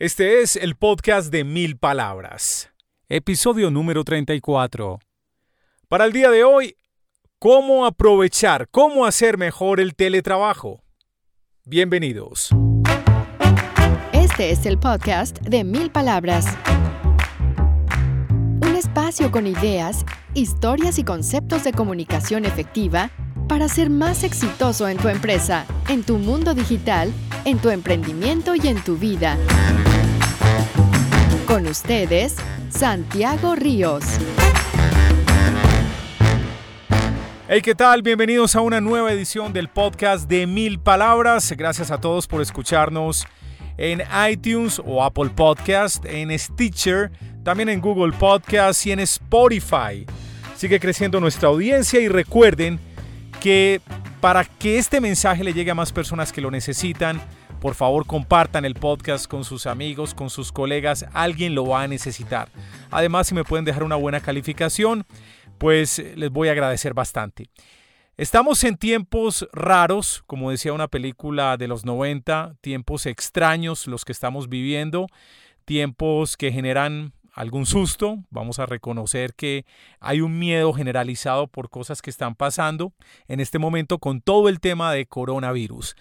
Este es el podcast de Mil Palabras, episodio número 34. Para el día de hoy, ¿cómo aprovechar, cómo hacer mejor el teletrabajo? Bienvenidos. Este es el podcast de Mil Palabras. Un espacio con ideas, historias y conceptos de comunicación efectiva para ser más exitoso en tu empresa, en tu mundo digital, en tu emprendimiento y en tu vida. Con ustedes, Santiago Ríos. Hey, ¿qué tal? Bienvenidos a una nueva edición del podcast de Mil Palabras. Gracias a todos por escucharnos en iTunes o Apple Podcast, en Stitcher, también en Google Podcast y en Spotify. Sigue creciendo nuestra audiencia y recuerden que para que este mensaje le llegue a más personas que lo necesitan, por favor compartan el podcast con sus amigos, con sus colegas, alguien lo va a necesitar. Además, si me pueden dejar una buena calificación, pues les voy a agradecer bastante. Estamos en tiempos raros, como decía una película de los 90, tiempos extraños los que estamos viviendo, tiempos que generan algún susto, vamos a reconocer que hay un miedo generalizado por cosas que están pasando en este momento con todo el tema de coronavirus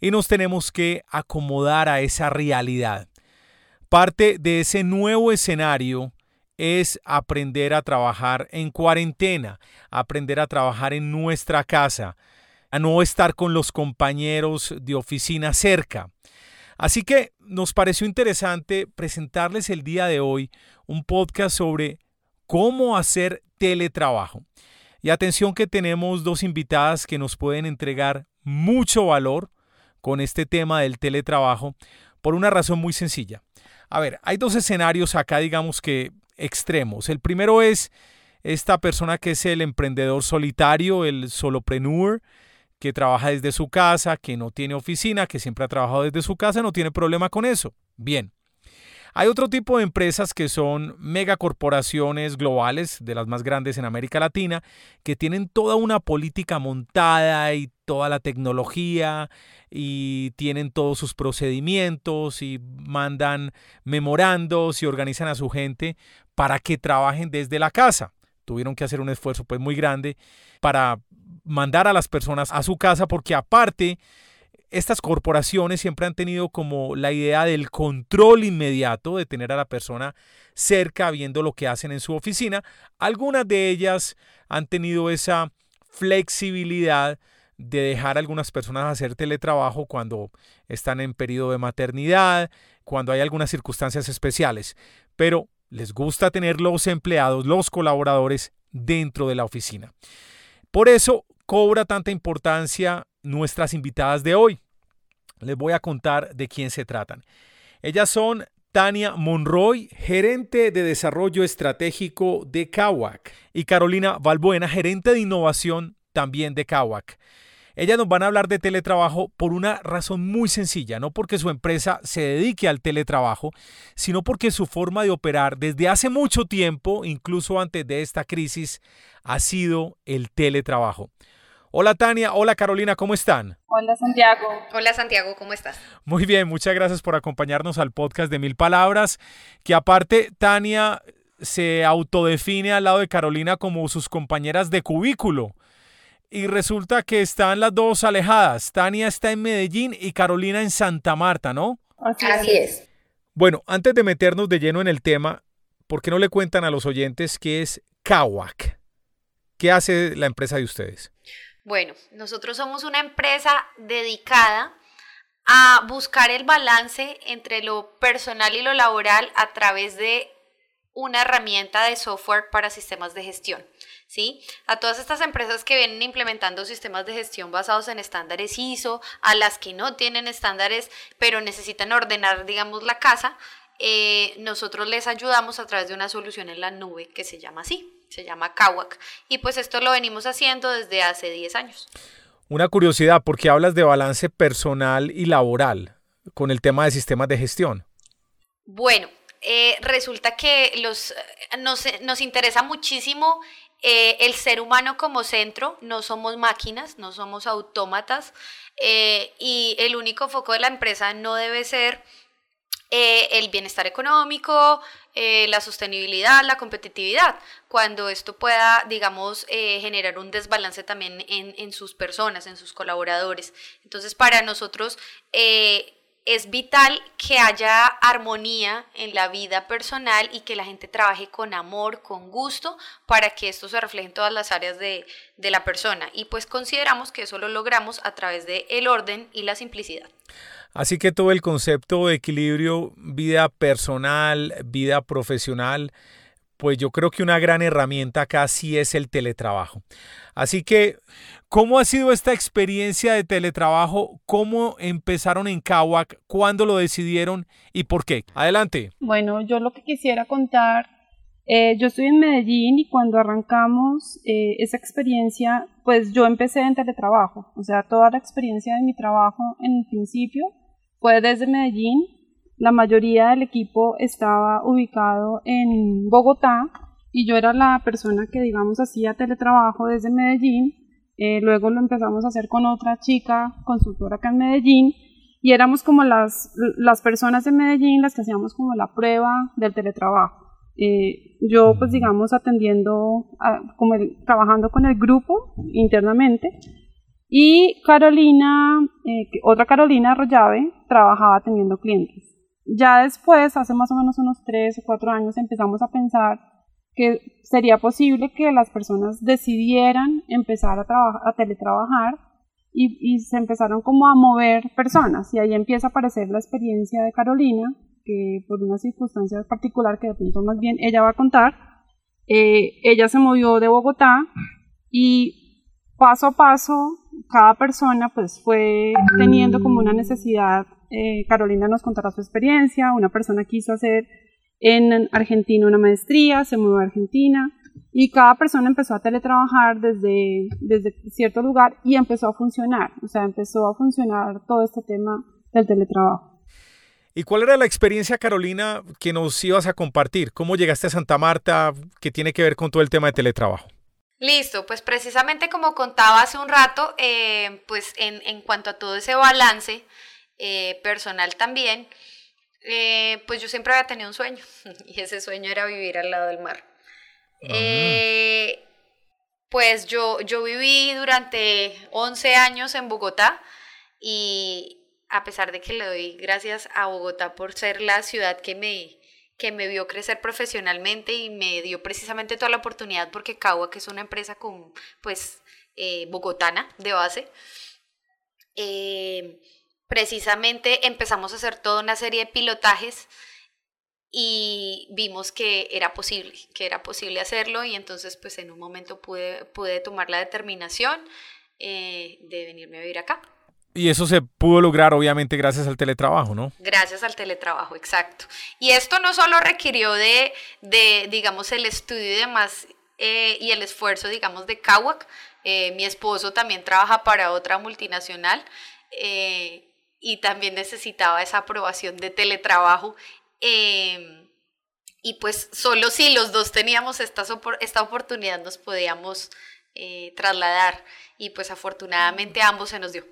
y nos tenemos que acomodar a esa realidad. Parte de ese nuevo escenario es aprender a trabajar en cuarentena, aprender a trabajar en nuestra casa, a no estar con los compañeros de oficina cerca. Así que nos pareció interesante presentarles el día de hoy un podcast sobre cómo hacer teletrabajo. Y atención que tenemos dos invitadas que nos pueden entregar mucho valor con este tema del teletrabajo por una razón muy sencilla. A ver, hay dos escenarios acá, digamos que extremos. El primero es esta persona que es el emprendedor solitario, el solopreneur, que trabaja desde su casa, que no tiene oficina, que siempre ha trabajado desde su casa, no tiene problema con eso. Bien. Hay otro tipo de empresas que son megacorporaciones globales, de las más grandes en América Latina, que tienen toda una política montada y toda la tecnología y tienen todos sus procedimientos y mandan memorandos y organizan a su gente para que trabajen desde la casa. Tuvieron que hacer un esfuerzo pues muy grande para mandar a las personas a su casa porque aparte estas corporaciones siempre han tenido como la idea del control inmediato, de tener a la persona cerca viendo lo que hacen en su oficina. Algunas de ellas han tenido esa flexibilidad de dejar a algunas personas hacer teletrabajo cuando están en periodo de maternidad, cuando hay algunas circunstancias especiales, pero les gusta tener los empleados, los colaboradores dentro de la oficina. Por eso cobra tanta importancia nuestras invitadas de hoy. Les voy a contar de quién se tratan. Ellas son Tania Monroy, gerente de desarrollo estratégico de CAWAC, y Carolina Valbuena, gerente de innovación también de CAWAC. Ellas nos van a hablar de teletrabajo por una razón muy sencilla, no porque su empresa se dedique al teletrabajo, sino porque su forma de operar desde hace mucho tiempo, incluso antes de esta crisis, ha sido el teletrabajo. Hola Tania, hola Carolina, ¿cómo están? Hola Santiago. Hola Santiago, ¿cómo estás? Muy bien, muchas gracias por acompañarnos al podcast de Mil Palabras, que aparte Tania se autodefine al lado de Carolina como sus compañeras de cubículo y resulta que están las dos alejadas. Tania está en Medellín y Carolina en Santa Marta, ¿no? Así, es. Bueno, antes de meternos de lleno en el tema, ¿por qué no le cuentan a los oyentes qué es Kawak? ¿Qué hace la empresa de ustedes? Bueno, nosotros somos una empresa dedicada a buscar el balance entre lo personal y lo laboral a través de una herramienta de software para sistemas de gestión. ¿sí? A todas estas empresas que vienen implementando sistemas de gestión basados en estándares ISO, a las que no tienen estándares, pero necesitan ordenar, digamos, la casa, eh, nosotros les ayudamos a través de una solución en la nube que se llama así, se llama Kawak. Y pues esto lo venimos haciendo desde hace 10 años. Una curiosidad, ¿por qué hablas de balance personal y laboral con el tema de sistemas de gestión? Bueno, eh, resulta que los, nos, nos interesa muchísimo eh, el ser humano como centro, no somos máquinas, no somos autómatas eh, y el único foco de la empresa no debe ser eh, el bienestar económico, eh, la sostenibilidad, la competitividad, cuando esto pueda, digamos, eh, generar un desbalance también en, sus personas, en sus colaboradores. Entonces, para nosotros es vital que haya armonía en la vida personal y que la gente trabaje con amor, con gusto, para que esto se refleje en todas las áreas de, de la persona. Y pues consideramos que eso lo logramos a través del el orden y la simplicidad. Así que todo el concepto de equilibrio, vida personal, vida profesional, pues yo creo que una gran herramienta acá sí es el teletrabajo. Así que, ¿cómo ha sido esta experiencia de teletrabajo? ¿Cómo empezaron en Kawak? ¿Cuándo lo decidieron y por qué? Adelante. Bueno, yo lo que quisiera contar, eh, yo estoy en Medellín y cuando arrancamos eh, esa experiencia, pues yo empecé en teletrabajo. O sea, toda la experiencia de mi trabajo en el principio fue desde Medellín. La mayoría del equipo estaba ubicado en Bogotá y yo era la persona que, digamos, hacía teletrabajo desde Medellín. Eh, luego lo empezamos a hacer con otra chica consultora acá en Medellín y éramos como las, las personas de Medellín las que hacíamos como la prueba del teletrabajo. Eh, yo, pues digamos, atendiendo, como trabajando con el grupo internamente y Carolina, eh, otra Carolina Arroyave, trabajaba atendiendo clientes. Ya después, hace más o menos unos tres o cuatro años, empezamos a pensar que sería posible que las personas decidieran empezar a, a teletrabajar y, y, se empezaron como a mover personas y ahí empieza a aparecer la experiencia de Carolina que por una circunstancia particular que de pronto más bien ella va a contar eh, ella se movió de Bogotá y paso a paso cada persona pues fue teniendo como una necesidad, eh, Carolina nos contará su experiencia, una persona quiso hacer en Argentina una maestría, se mudó a Argentina y cada persona empezó a teletrabajar desde, desde cierto lugar y empezó a funcionar, o sea, empezó a funcionar todo este tema del teletrabajo. ¿Y cuál era la experiencia, Carolina, que nos ibas a compartir? ¿Cómo llegaste a Santa Marta que tiene que ver con todo el tema de teletrabajo? Listo, pues precisamente como contaba hace un rato, eh, pues en, cuanto a todo ese balance eh, personal también, eh, pues yo siempre había tenido un sueño y ese sueño era vivir al lado del mar. Ah. pues yo, yo viví durante 11 años en Bogotá y a pesar de que le doy gracias a Bogotá por ser la ciudad que me, que me vio crecer profesionalmente y me dio precisamente toda la oportunidad porque Cagua, que es una empresa con, pues, eh, bogotana de base, eh, precisamente empezamos a hacer toda una serie de pilotajes y vimos que era posible, que era posible hacerlo y entonces pues en un momento pude, pude tomar la determinación eh, de venirme a vivir acá. Y eso se pudo lograr obviamente gracias al teletrabajo, ¿no? Gracias al teletrabajo, exacto. Y esto no solo requirió de, de digamos, el estudio y demás eh, y el esfuerzo, digamos, de Kawak. Eh, mi esposo también trabaja para otra multinacional eh, y también necesitaba esa aprobación de teletrabajo. Em, y pues solo si los dos teníamos esta, esta oportunidad nos podíamos trasladar y pues afortunadamente ambos se nos dio.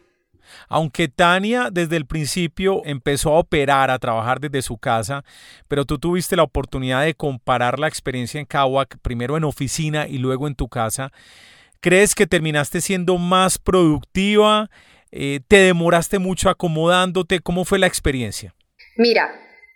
Aunque Tania desde el principio empezó a operar, a trabajar desde su casa, pero tú tuviste la oportunidad de comparar la experiencia en Kawak, primero en oficina y luego en tu casa, ¿crees que terminaste siendo más productiva? Eh, ¿Te demoraste mucho acomodándote? ¿Cómo fue la experiencia? Mira,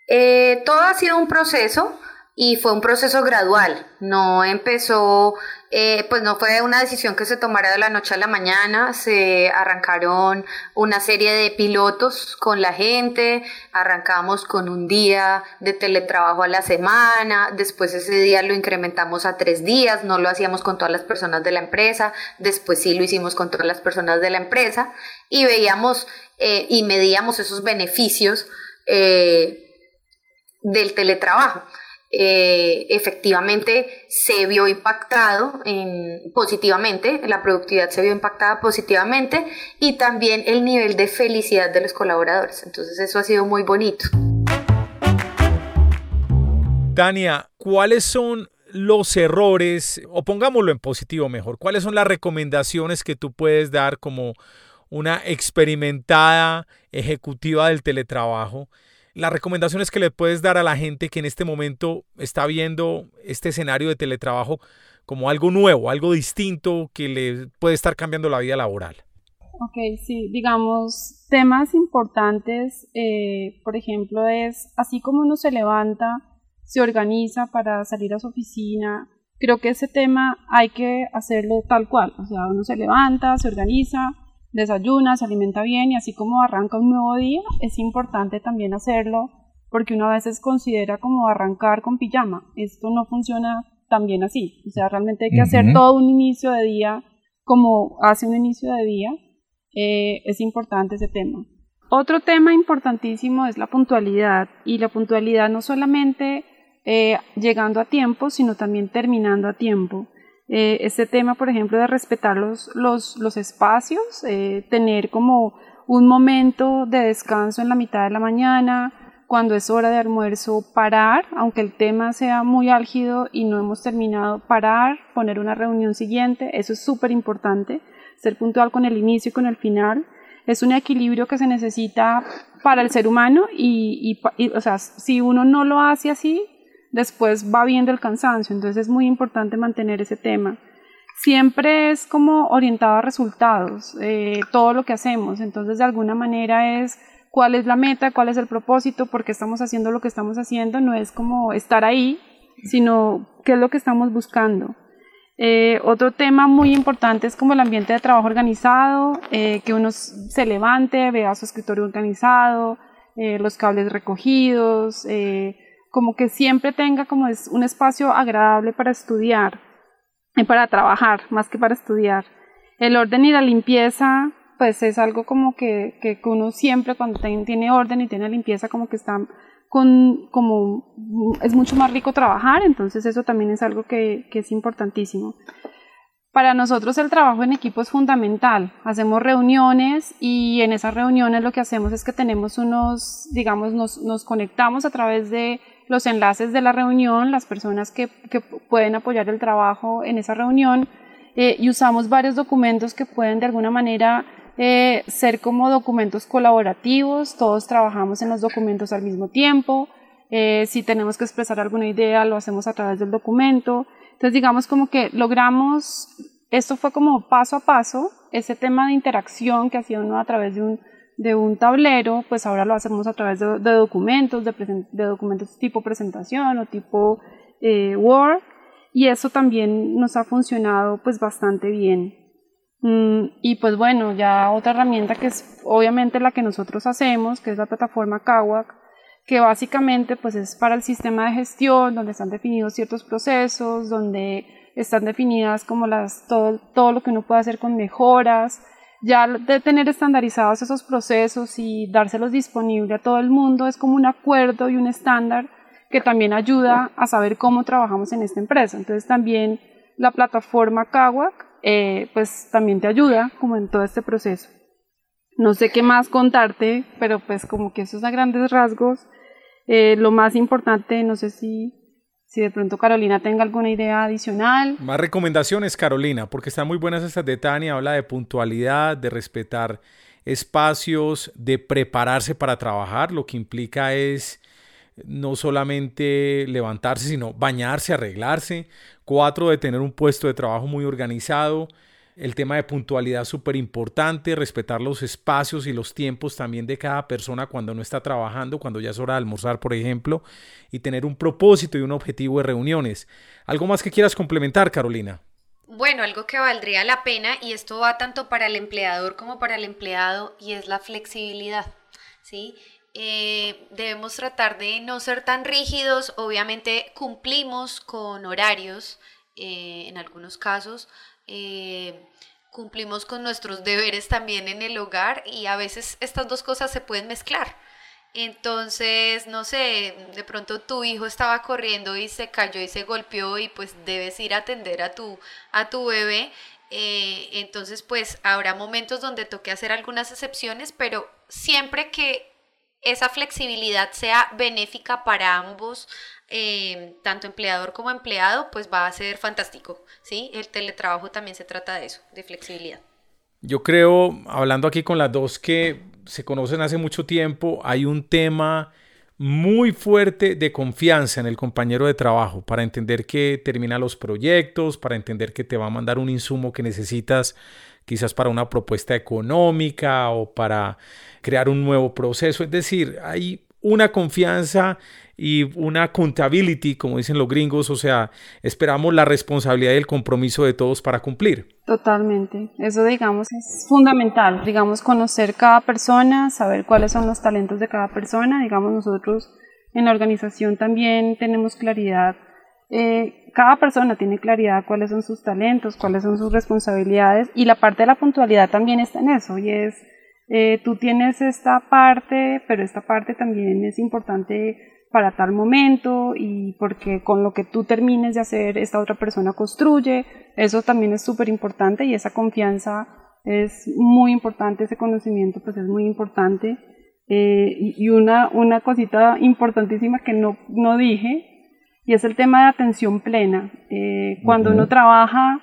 eh, todo ha sido un proceso y fue un proceso gradual, no empezó, eh, pues no fue una decisión que se tomara de la noche a la mañana, se arrancaron una serie de pilotos con la gente, arrancamos con un día de teletrabajo a la semana, después ese día lo incrementamos a tres días, no lo hacíamos con todas las personas de la empresa, después sí lo hicimos con todas las personas de la empresa y veíamos eh, y medíamos esos beneficios eh, del teletrabajo. Eh, efectivamente se vio impactado en, positivamente, la productividad se vio impactada positivamente y también el nivel de felicidad de los colaboradores. Entonces eso ha sido muy bonito. Tania, ¿cuáles son los errores, o pongámoslo en positivo mejor, cuáles son las recomendaciones que tú puedes dar como una experimentada ejecutiva del teletrabajo? Las recomendaciones que le puedes dar a la gente que en este momento está viendo este escenario de teletrabajo como algo nuevo, algo distinto que le puede estar cambiando la vida laboral. Ok, sí, digamos, temas importantes, eh, por ejemplo, es así como uno se levanta, se organiza para salir a su oficina, creo que ese tema hay que hacerlo tal cual, o sea, uno se levanta, se organiza, desayuna, se alimenta bien y así como arranca un nuevo día, es importante también hacerlo porque uno a veces considera como arrancar con pijama. Esto no funciona tan bien así. O sea, realmente hay que hacer todo un inicio de día como hace un inicio de día. Eh, es importante ese tema. Otro tema importantísimo es la puntualidad y la puntualidad no solamente eh, llegando a tiempo, sino también terminando a tiempo. Eh, este tema, por ejemplo, de respetar los, los, los espacios, eh, tener como un momento de descanso en la mitad de la mañana, cuando es hora de almuerzo, parar, aunque el tema sea muy álgido y no hemos terminado, parar, poner una reunión siguiente, eso es súper importante, ser puntual con el inicio y con el final. Es un equilibrio que se necesita para el ser humano y, y o sea, si uno no lo hace así, después va viendo el cansancio, entonces es muy importante mantener ese tema. Siempre es como orientado a resultados, eh, todo lo que hacemos, entonces de alguna manera es cuál es la meta, cuál es el propósito, por qué estamos haciendo lo que estamos haciendo, no es como estar ahí, sino qué es lo que estamos buscando. Eh, otro tema muy importante es como el ambiente de trabajo organizado, eh, que uno se levante, vea su escritorio organizado, los cables recogidos, como que siempre tenga como es un espacio agradable para estudiar y para trabajar, más que para estudiar. El orden y la limpieza, pues es algo como que, que uno siempre cuando tiene orden y tiene limpieza como que está con, como es mucho más rico trabajar, entonces eso también es algo que, que es importantísimo. Para nosotros el trabajo en equipo es fundamental. Hacemos reuniones y en esas reuniones lo que hacemos es que tenemos unos, digamos, nos, nos conectamos a través de los enlaces de la reunión, las personas que, pueden apoyar el trabajo en esa reunión eh, y usamos varios documentos que pueden de alguna manera eh, ser como documentos colaborativos, todos trabajamos en los documentos al mismo tiempo, eh, si tenemos que expresar alguna idea lo hacemos a través del documento, entonces digamos como que logramos, esto fue como paso a paso, ese tema de interacción que hacía uno a través de un de un tablero, pues ahora lo hacemos a través de, documentos, de, documentos tipo presentación o tipo eh, Word, y eso también nos ha funcionado pues bastante bien. Mm, y pues bueno, ya otra herramienta que es obviamente la que nosotros hacemos, que es la plataforma Kawak, que básicamente pues es para el sistema de gestión, donde están definidos ciertos procesos, donde están definidas como las, todo, todo lo que uno puede hacer con mejoras, ya de tener estandarizados esos procesos y dárselos disponible a todo el mundo es como un acuerdo y un estándar que también ayuda a saber cómo trabajamos en esta empresa. Entonces también la plataforma Kawak eh, pues también te ayuda como en todo este proceso. No sé qué más contarte, pero pues como que eso es a grandes rasgos. Eh, lo más importante, no sé si si de pronto Carolina tenga alguna idea adicional. Más recomendaciones, Carolina, porque están muy buenas estas de Tania. Habla de puntualidad, de respetar espacios, de prepararse para trabajar. Lo que implica es no solamente levantarse, sino bañarse, arreglarse. Cuatro, de tener un puesto de trabajo muy organizado el tema de puntualidad súper importante, respetar los espacios y los tiempos también de cada persona cuando no está trabajando, cuando ya es hora de almorzar, por ejemplo, y tener un propósito y un objetivo de reuniones. ¿Algo más que quieras complementar, Carolina? Bueno, algo que valdría la pena, y esto va tanto para el empleador como para el empleado, y es la flexibilidad. ¿sí? Eh, debemos tratar de no ser tan rígidos, obviamente cumplimos con horarios eh, en algunos casos, eh, cumplimos con nuestros deberes también en el hogar y a veces estas dos cosas se pueden mezclar. Entonces, no sé, de pronto tu hijo estaba corriendo y se cayó y se golpeó y pues debes ir a atender a tu, a tu bebé. Eh, entonces, pues habrá momentos donde toque hacer algunas excepciones, pero siempre que esa flexibilidad sea benéfica para ambos, eh, tanto empleador como empleado, pues va a ser fantástico, ¿sí? El teletrabajo también se trata de eso, de flexibilidad. Yo creo, hablando aquí con las dos que se conocen hace mucho tiempo, hay un tema muy fuerte de confianza en el compañero de trabajo para entender que termina los proyectos, para entender que te va a mandar un insumo que necesitas quizás para una propuesta económica o para crear un nuevo proceso. Es decir, hay una confianza y una accountability, como dicen los gringos, o sea, esperamos la responsabilidad y el compromiso de todos para cumplir. Totalmente, eso digamos es fundamental, digamos conocer cada persona, saber cuáles son los talentos de cada persona, digamos nosotros en la organización también tenemos claridad, eh, cada persona tiene claridad cuáles son sus talentos, cuáles son sus responsabilidades y la parte de la puntualidad también está en eso y es, eh, tú tienes esta parte, pero esta parte también es importante para tal momento y porque con lo que tú termines de hacer esta otra persona construye, eso también es súper importante y esa confianza es muy importante, ese conocimiento pues es muy importante. Eh, y una, una cosita importantísima que no, no dije y es el tema de atención plena. Eh, cuando uno trabaja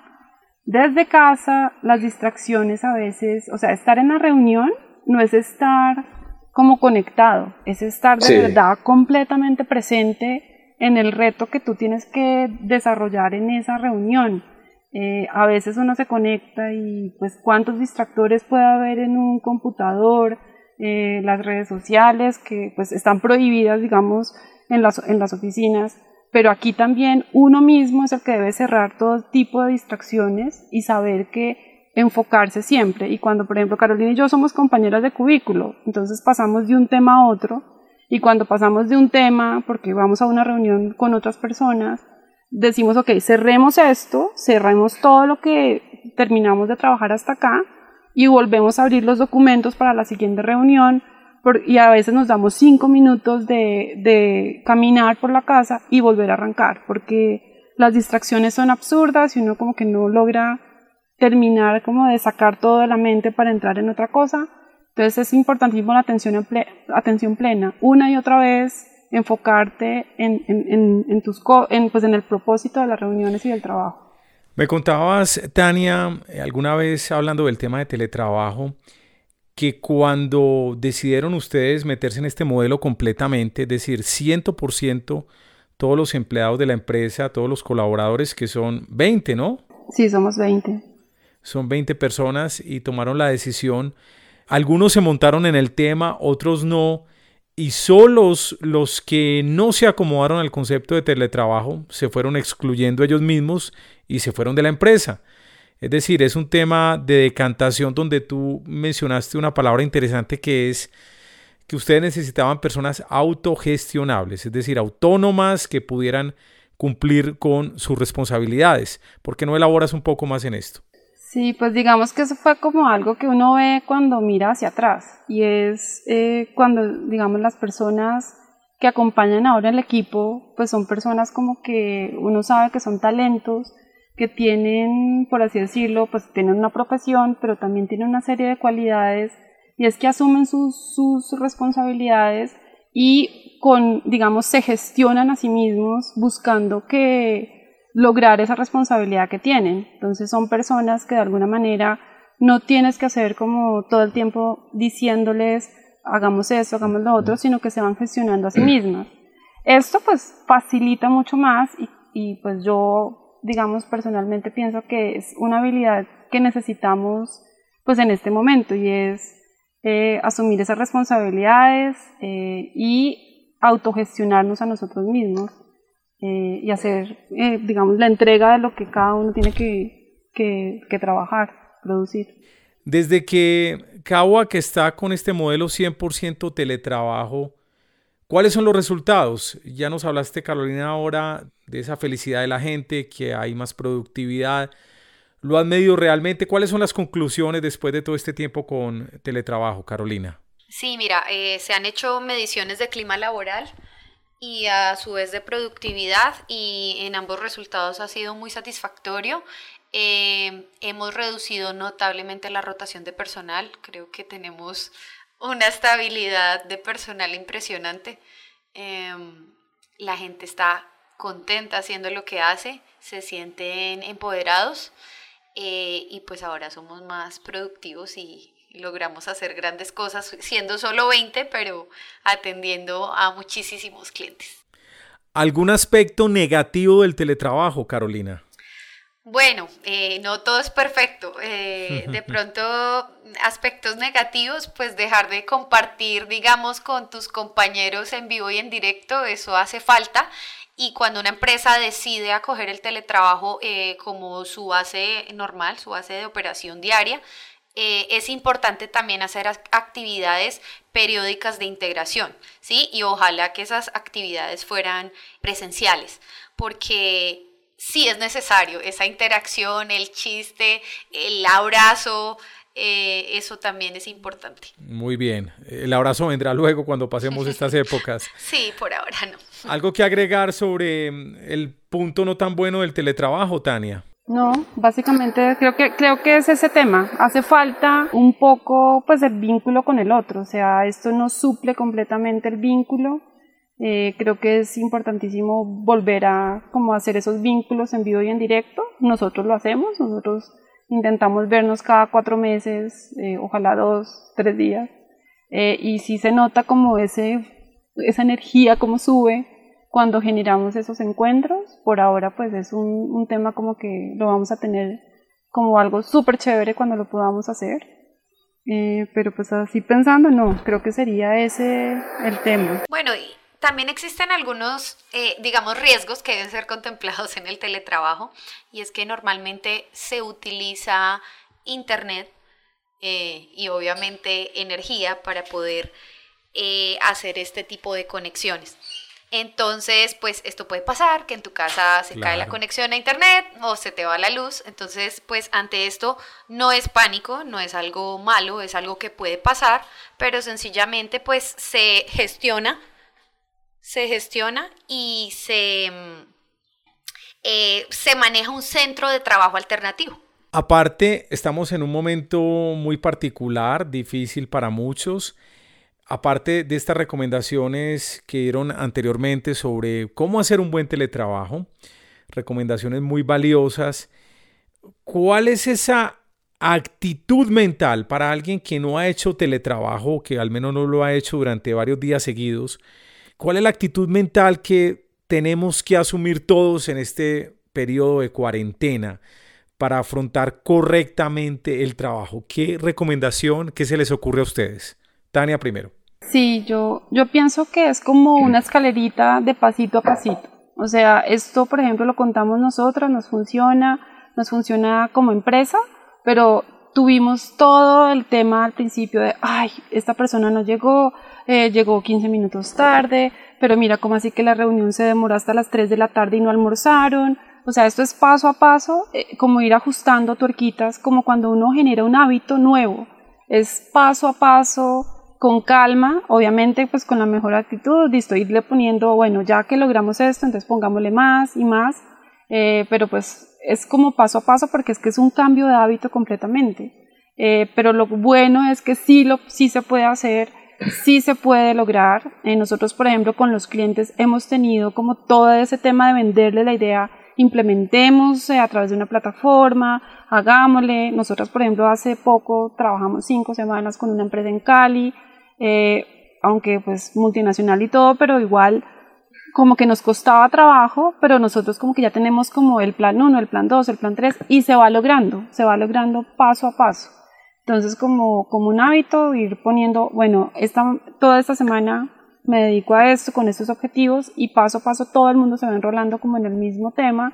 desde casa, las distracciones a veces, o sea, estar en la reunión no es estar como conectado, es estar de verdad completamente presente en el reto que tú tienes que desarrollar en esa reunión. Eh, a veces uno se conecta y pues cuántos distractores puede haber en un computador, eh, las redes sociales que pues están prohibidas digamos en las, en las oficinas, pero aquí también uno mismo es el que debe cerrar todo tipo de distracciones y saber que enfocarse siempre. Y cuando, por ejemplo, Carolina y yo somos compañeras de cubículo, entonces pasamos de un tema a otro, y cuando pasamos de un tema, porque vamos a una reunión con otras personas, decimos, ok, cerremos esto, cerremos todo lo que terminamos de trabajar hasta acá, y volvemos a abrir los documentos para la siguiente reunión, y a veces nos damos cinco minutos de, de caminar por la casa y volver a arrancar, porque las distracciones son absurdas y uno como que no logra terminar como de sacar todo de la mente para entrar en otra cosa. Entonces es importantísimo la atención, atención plena, una y otra vez enfocarte en, en, en, tus, en, pues en el propósito de las reuniones y del trabajo. Me contabas, Tania, alguna vez hablando del tema de teletrabajo, que cuando decidieron ustedes meterse en este modelo completamente, es decir, 100% todos los empleados de la empresa, todos los colaboradores, que son 20, ¿no? Sí, somos 20 son 20 personas y tomaron la decisión. Algunos se montaron en el tema, otros no. Y solos los que no se acomodaron al concepto de teletrabajo se fueron excluyendo ellos mismos y se fueron de la empresa. Es decir, es un tema de decantación donde tú mencionaste una palabra interesante que es que ustedes necesitaban personas autogestionables, es decir, autónomas que pudieran cumplir con sus responsabilidades. ¿Por qué no elaboras un poco más en esto? Sí, pues digamos que eso fue como algo que uno ve cuando mira hacia atrás y es eh, cuando, digamos, las personas que acompañan ahora el equipo, pues son personas como que uno sabe que son talentos, que tienen, por así decirlo, pues tienen una profesión, pero también tienen una serie de cualidades y es que asumen sus, sus responsabilidades y con, digamos, se gestionan a sí mismos buscando que lograr esa responsabilidad que tienen. Entonces son personas que de alguna manera no tienes que hacer como todo el tiempo diciéndoles hagamos esto, hagamos lo otro, sino que se van gestionando a sí mismas. Esto pues facilita mucho más y, pues yo digamos personalmente pienso que es una habilidad que necesitamos pues en este momento y es eh, asumir esas responsabilidades eh, y autogestionarnos a nosotros mismos eh, y hacer, eh, digamos, la entrega de lo que cada uno tiene que, que, trabajar, producir. Desde que que está con este modelo 100% teletrabajo, ¿cuáles son los resultados? Ya nos hablaste, Carolina, ahora de esa felicidad de la gente, que hay más productividad. ¿Lo has medido realmente? ¿Cuáles son las conclusiones después de todo este tiempo con teletrabajo, Carolina? Sí, mira, eh, se han hecho mediciones de clima laboral y a su vez de productividad y en ambos resultados ha sido muy satisfactorio. Eh, hemos reducido notablemente la rotación de personal, creo que tenemos una estabilidad de personal impresionante. Em, la gente está contenta haciendo lo que hace, se sienten empoderados eh, y pues ahora somos más productivos y logramos hacer grandes cosas siendo solo 20, pero atendiendo a muchísimos clientes. ¿Algún aspecto negativo del teletrabajo, Carolina? Bueno, eh, no todo es perfecto. Eh, de pronto, aspectos negativos, pues dejar de compartir, digamos, con tus compañeros en vivo y en directo, eso hace falta. Y cuando una empresa decide acoger el teletrabajo eh, como su base normal, su base de operación diaria, es importante también hacer actividades periódicas de integración, ¿sí? Y ojalá que esas actividades fueran presenciales, porque sí es necesario esa interacción, el chiste, el abrazo, eh, eso también es importante. Muy bien. El abrazo vendrá luego cuando pasemos estas épocas. sí, por ahora no. ¿Algo que agregar sobre mm, el punto no tan bueno del teletrabajo, Tania? No, básicamente creo que creo que es ese tema. Hace falta un poco pues el vínculo con el otro, o sea, esto no suple completamente el vínculo eh, creo que es importantísimo volver a como hacer esos vínculos en vivo y en directo. Nosotros lo hacemos, nosotros intentamos vernos cada cuatro meses, eh, ojalá dos, tres días. Eh, y sí se nota como ese, esa energía, como sube cuando generamos esos encuentros. Por ahora pues es un, un tema como que lo vamos a tener como algo súper chévere cuando lo podamos hacer. pero pues así pensando, no, creo que sería ese el tema. Bueno, y también existen algunos, eh, digamos, riesgos que deben ser contemplados en el teletrabajo y es que normalmente se utiliza Internet eh, y obviamente energía para poder eh, hacer este tipo de conexiones. Entonces, pues esto puede pasar, que en tu casa se cae la conexión a internet o se te va la luz. Entonces, pues ante esto no es pánico, no es algo malo, es algo que puede pasar, pero sencillamente pues se gestiona se gestiona y se, mm, eh, se maneja un centro de trabajo alternativo. Aparte, estamos en un momento muy particular, difícil para muchos. Aparte de estas recomendaciones que dieron anteriormente sobre cómo hacer un buen teletrabajo, recomendaciones muy valiosas, ¿cuál es esa actitud mental para alguien que no ha hecho teletrabajo, que al menos no lo ha hecho durante varios días seguidos? ¿Cuál es la actitud mental que tenemos que asumir todos en este periodo de cuarentena para afrontar correctamente el trabajo? ¿Qué recomendación, qué se les ocurre a ustedes? Tania primero. Sí, yo, yo pienso que es como una escalerita de pasito a pasito. O sea, esto, por ejemplo, lo contamos nosotros, nos funciona, nos funciona como empresa, pero tuvimos todo el tema al principio de, ay, esta persona no llegó, eh, llegó 15 minutos tarde, pero mira cómo así que la reunión se demoró hasta las 3 de la tarde y no almorzaron. O sea, esto es paso a paso, eh, como ir ajustando tuerquitas, como cuando uno genera un hábito nuevo. Es paso a paso, con calma, obviamente pues con la mejor actitud, listo, irle poniendo, bueno, ya que logramos esto, entonces pongámosle más y más, eh, pero pues es como paso a paso porque es que es un cambio de hábito completamente. pero lo bueno es que sí, lo, sí se puede hacer, sí se puede lograr. Eh, nosotros, por ejemplo, con los clientes hemos tenido como todo ese tema de venderle la idea, implementemos eh, a través de una plataforma, hagámosle. Nosotros, por ejemplo, hace poco trabajamos cinco semanas con una empresa en Cali, eh, aunque pues multinacional y todo, pero igual como que nos costaba trabajo, pero nosotros como que ya tenemos como el plan 1, el plan 2, el plan 3 y se va logrando, se va logrando paso a paso. Entonces, como, como un hábito, ir poniendo, bueno, esta, toda esta semana me dedico a esto, con estos objetivos, y paso a paso todo el mundo se va enrolando como en el mismo tema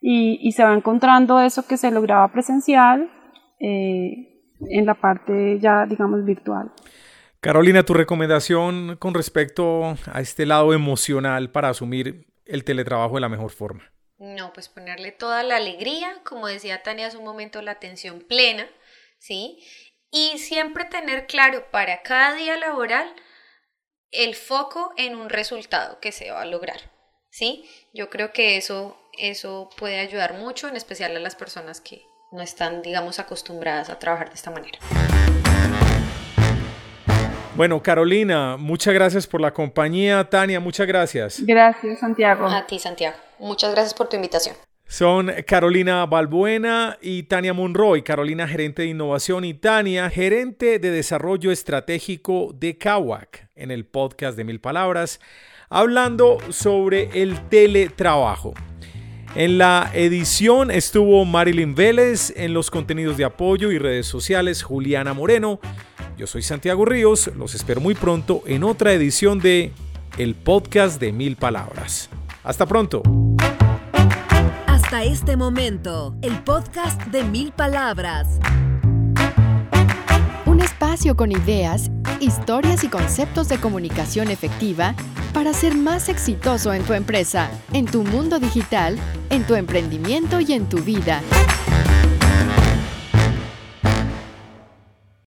y, y se va encontrando eso que se lograba presencial eh, en la parte ya, digamos, virtual. Carolina, tu recomendación con respecto a este lado emocional para asumir el teletrabajo de la mejor forma. No, pues ponerle toda la alegría, como decía Tania hace un momento, la atención plena ¿sí? Y siempre tener claro para cada día laboral el foco en un resultado que se va a lograr, ¿sí? Yo creo que eso, eso puede ayudar mucho, en especial a las personas que no están, digamos, acostumbradas a trabajar de esta manera. Bueno, Carolina, muchas gracias por la compañía. Tania, muchas gracias. Gracias, Santiago. A ti, Santiago. Muchas gracias por tu invitación. Son Carolina Balbuena y Tania Monroy. Carolina, gerente de innovación, y Tania, gerente de desarrollo estratégico de Kawak, en el podcast de Mil Palabras, hablando sobre el teletrabajo. En la edición estuvo Marilyn Vélez, en los contenidos de apoyo y redes sociales Juliana Moreno. Yo soy Santiago Ríos, los espero muy pronto en otra edición de El podcast de Mil Palabras. Hasta pronto. Hasta este momento, el podcast de Mil Palabras. Un espacio con ideas, historias y conceptos de comunicación efectiva para ser más exitoso en tu empresa, en tu mundo digital, en tu emprendimiento y en tu vida.